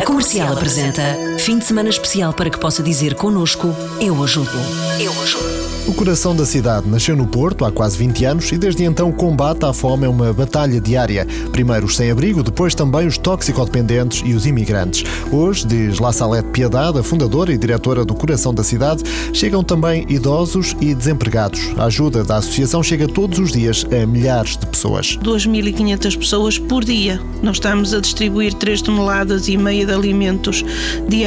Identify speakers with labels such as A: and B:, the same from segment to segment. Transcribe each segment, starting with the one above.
A: A comercial apresenta fim de semana especial para que possa dizer connosco: Eu ajudo. Eu ajudo.
B: O coração da cidade nasceu no Porto há quase 20 anos e desde então o combate à fome é uma batalha diária. Primeiro os sem-abrigo, depois também os toxicodependentes e os imigrantes. Hoje, diz La Salete Piedade, a fundadora e diretora do Coração da Cidade, chegam também idosos e desempregados. A ajuda da associação chega todos os dias a milhares de pessoas.
C: 2.500 pessoas por dia. Nós estamos a distribuir 3 toneladas e meia de alimentos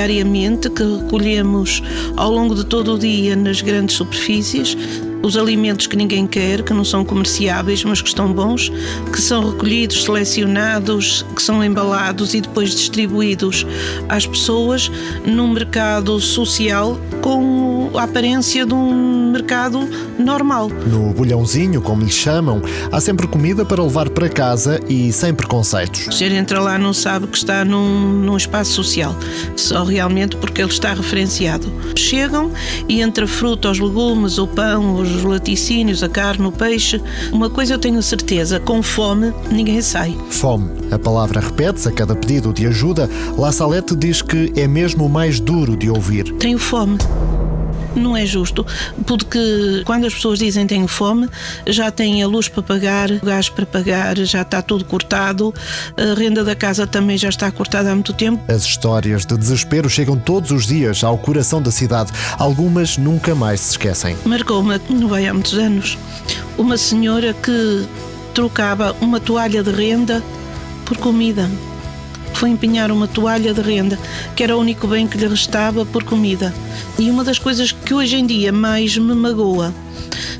C: diariamente que recolhemos ao longo de todo o dia nas grandes superfícies os alimentos que ninguém quer, que não são comerciáveis, mas que estão bons, que são recolhidos, selecionados, que são embalados e depois distribuídos às pessoas num mercado social com a aparência de um mercado normal.
B: No bolhãozinho, como lhe chamam, há sempre comida para levar para casa e sem preconceitos.
C: O senhor entra lá não sabe que está num, num espaço social, só realmente porque ele está referenciado. Chegam e entre a fruta, os legumes, o pão, os laticínios, a carne, o peixe, uma coisa eu tenho certeza, com fome ninguém sai.
B: Fome. A palavra repete-se a cada pedido de ajuda. La Salete diz que é mesmo o mais duro de ouvir.
C: Tenho fome não é justo, porque quando as pessoas dizem tenho fome, já têm a luz para pagar, o gás para pagar, já está tudo cortado, a renda da casa também já está cortada há muito tempo.
B: As histórias de desespero chegam todos os dias ao coração da cidade. Algumas nunca mais se esquecem.
C: Marcou-me, não vai há muitos anos, uma senhora que trocava uma toalha de renda por comida foi empenhar uma toalha de renda, que era o único bem que lhe restava por comida. E uma das coisas que hoje em dia mais me magoa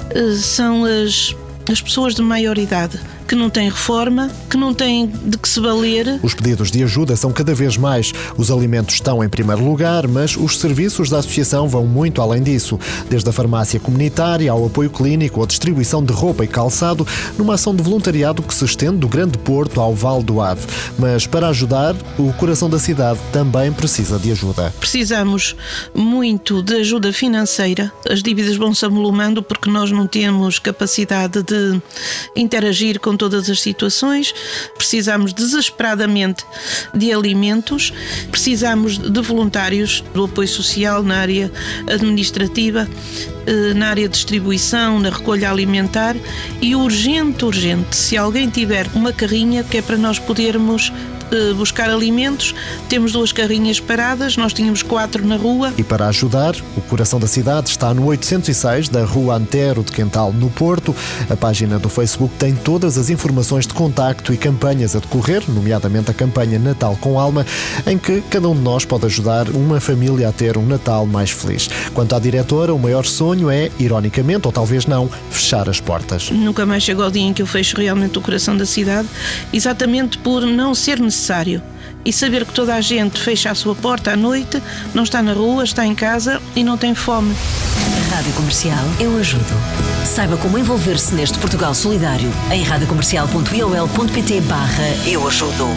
C: eh, são as, as pessoas de maior idade que não tem reforma, que não tem de que se valer.
B: Os pedidos de ajuda são cada vez mais. Os alimentos estão em primeiro lugar, mas os serviços da associação vão muito além disso. Desde a farmácia comunitária ao apoio clínico, à distribuição de roupa e calçado, numa ação de voluntariado que se estende do Grande Porto ao Val do Ave. Mas para ajudar, o coração da cidade também precisa de ajuda.
C: Precisamos muito de ajuda financeira. As dívidas vão-se amolumando porque nós não temos capacidade de interagir com todas as situações, precisamos desesperadamente de alimentos, precisamos de voluntários do apoio social na área administrativa, eh, na área de distribuição, na recolha alimentar. E urgente, urgente, se alguém tiver uma carrinha que é para nós podermos buscar alimentos. Temos duas carrinhas paradas, nós tínhamos quatro na rua.
B: E para ajudar, o coração da cidade está no 806 da Rua Antero de Quental, no Porto. A página do Facebook tem todas as informações de contacto e campanhas a decorrer, nomeadamente a campanha Natal com Alma, em que cada um de nós pode ajudar uma família a ter um Natal mais feliz. Quanto à diretora, o maior sonho é, ironicamente, ou talvez não, fechar as portas.
C: Nunca mais chegou o dia em que eu fecho realmente o coração da cidade, exatamente por não ser necessário necessário. E saber que toda a gente fecha a sua porta à noite, não está na rua, está em casa e não tem fome.
A: Rádio Comercial, eu ajudo. Saiba como envolver-se neste Portugal Solidário em radiocomercial.iol.pt barra Eu Ajudo.